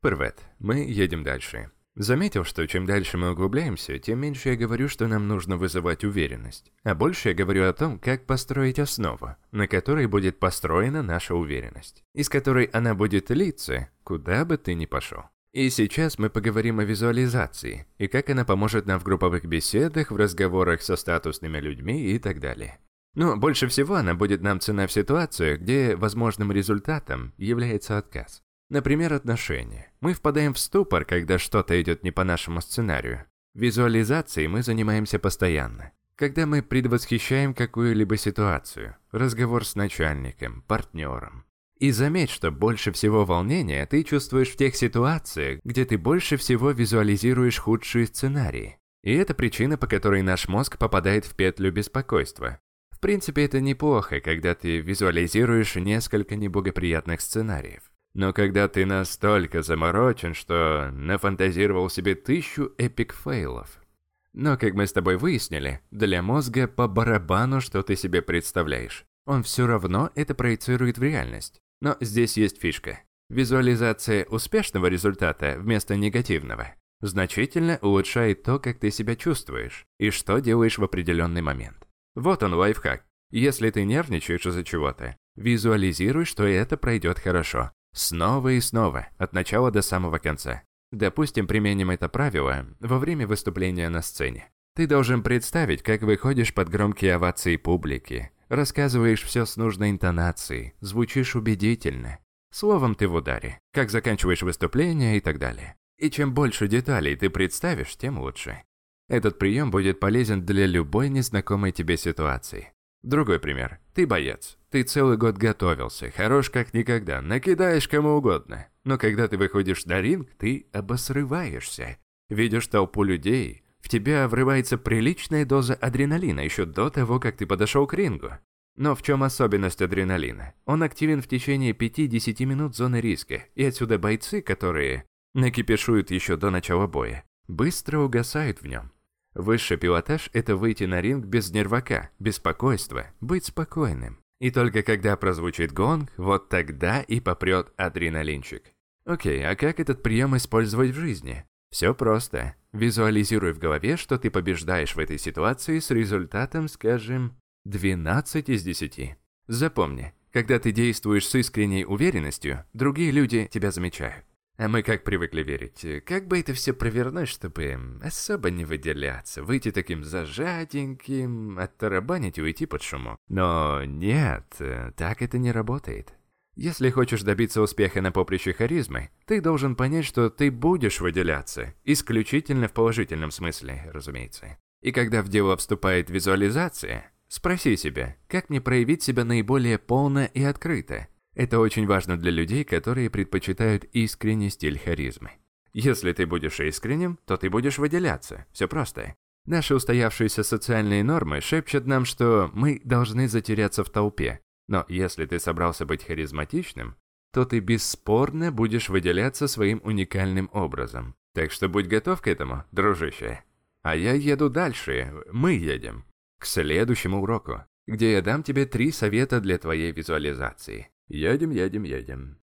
Привет, мы едем дальше. Заметил, что чем дальше мы углубляемся, тем меньше я говорю, что нам нужно вызывать уверенность, а больше я говорю о том, как построить основу, на которой будет построена наша уверенность, из которой она будет литься, куда бы ты ни пошел. И сейчас мы поговорим о визуализации, и как она поможет нам в групповых беседах, в разговорах со статусными людьми и так далее. Но больше всего она будет нам цена в ситуациях, где возможным результатом является отказ. Например, отношения. Мы впадаем в ступор, когда что-то идет не по нашему сценарию. Визуализацией мы занимаемся постоянно. Когда мы предвосхищаем какую-либо ситуацию, разговор с начальником, партнером. И заметь, что больше всего волнения ты чувствуешь в тех ситуациях, где ты больше всего визуализируешь худшие сценарии. И это причина, по которой наш мозг попадает в петлю беспокойства. В принципе, это неплохо, когда ты визуализируешь несколько неблагоприятных сценариев. Но когда ты настолько заморочен, что нафантазировал себе тысячу epic fail ов. Но, как мы с тобой выяснили, для мозга по барабану, что ты себе представляешь. Он все равно это проецирует в реальность. Но здесь есть фишка. Визуализация успешного результата вместо негативного значительно улучшает то, как ты себя чувствуешь и что делаешь в определенный момент. Вот он лайфхак. Если ты нервничаешь из-за чего-то, визуализируй, что это пройдет хорошо, Снова и снова, от начала до самого конца. Допустим, применим это правило во время выступления на сцене. Ты должен представить, как выходишь под громкие овации публики, рассказываешь все с нужной интонацией, звучишь убедительно. Словом, ты в ударе, как заканчиваешь выступление и так далее. И чем больше деталей ты представишь, тем лучше. Этот прием будет полезен для любой незнакомой тебе ситуации. Другой пример. Ты боец. Ты целый год готовился, хорош как никогда, накидаешь кому угодно. Но когда ты выходишь на ринг, ты обосрываешься. Видишь толпу людей, в тебя врывается приличная доза адреналина еще до того, как ты подошел к рингу. Но в чем особенность адреналина? Он активен в течение 5-10 минут зоны риска, и отсюда бойцы, которые накипишуют еще до начала боя, быстро угасают в нем. Высший пилотаж – это выйти на ринг без нервака, беспокойства, быть спокойным. И только когда прозвучит гонг, вот тогда и попрет адреналинчик. Окей, а как этот прием использовать в жизни? Все просто. Визуализируй в голове, что ты побеждаешь в этой ситуации с результатом, скажем, 12 из 10. Запомни, когда ты действуешь с искренней уверенностью, другие люди тебя замечают. А мы как привыкли верить, как бы это все провернуть, чтобы особо не выделяться, выйти таким зажатеньким, оттарабанить и уйти под шумок. Но нет, так это не работает. Если хочешь добиться успеха на поприще харизмы, ты должен понять, что ты будешь выделяться, исключительно в положительном смысле, разумеется. И когда в дело вступает визуализация, спроси себя, как мне проявить себя наиболее полно и открыто, это очень важно для людей, которые предпочитают искренний стиль харизмы. Если ты будешь искренним, то ты будешь выделяться. Все просто. Наши устоявшиеся социальные нормы шепчут нам, что мы должны затеряться в толпе. Но если ты собрался быть харизматичным, то ты бесспорно будешь выделяться своим уникальным образом. Так что будь готов к этому, дружище. А я еду дальше, мы едем, к следующему уроку, где я дам тебе три совета для твоей визуализации. Едем, едем, едем.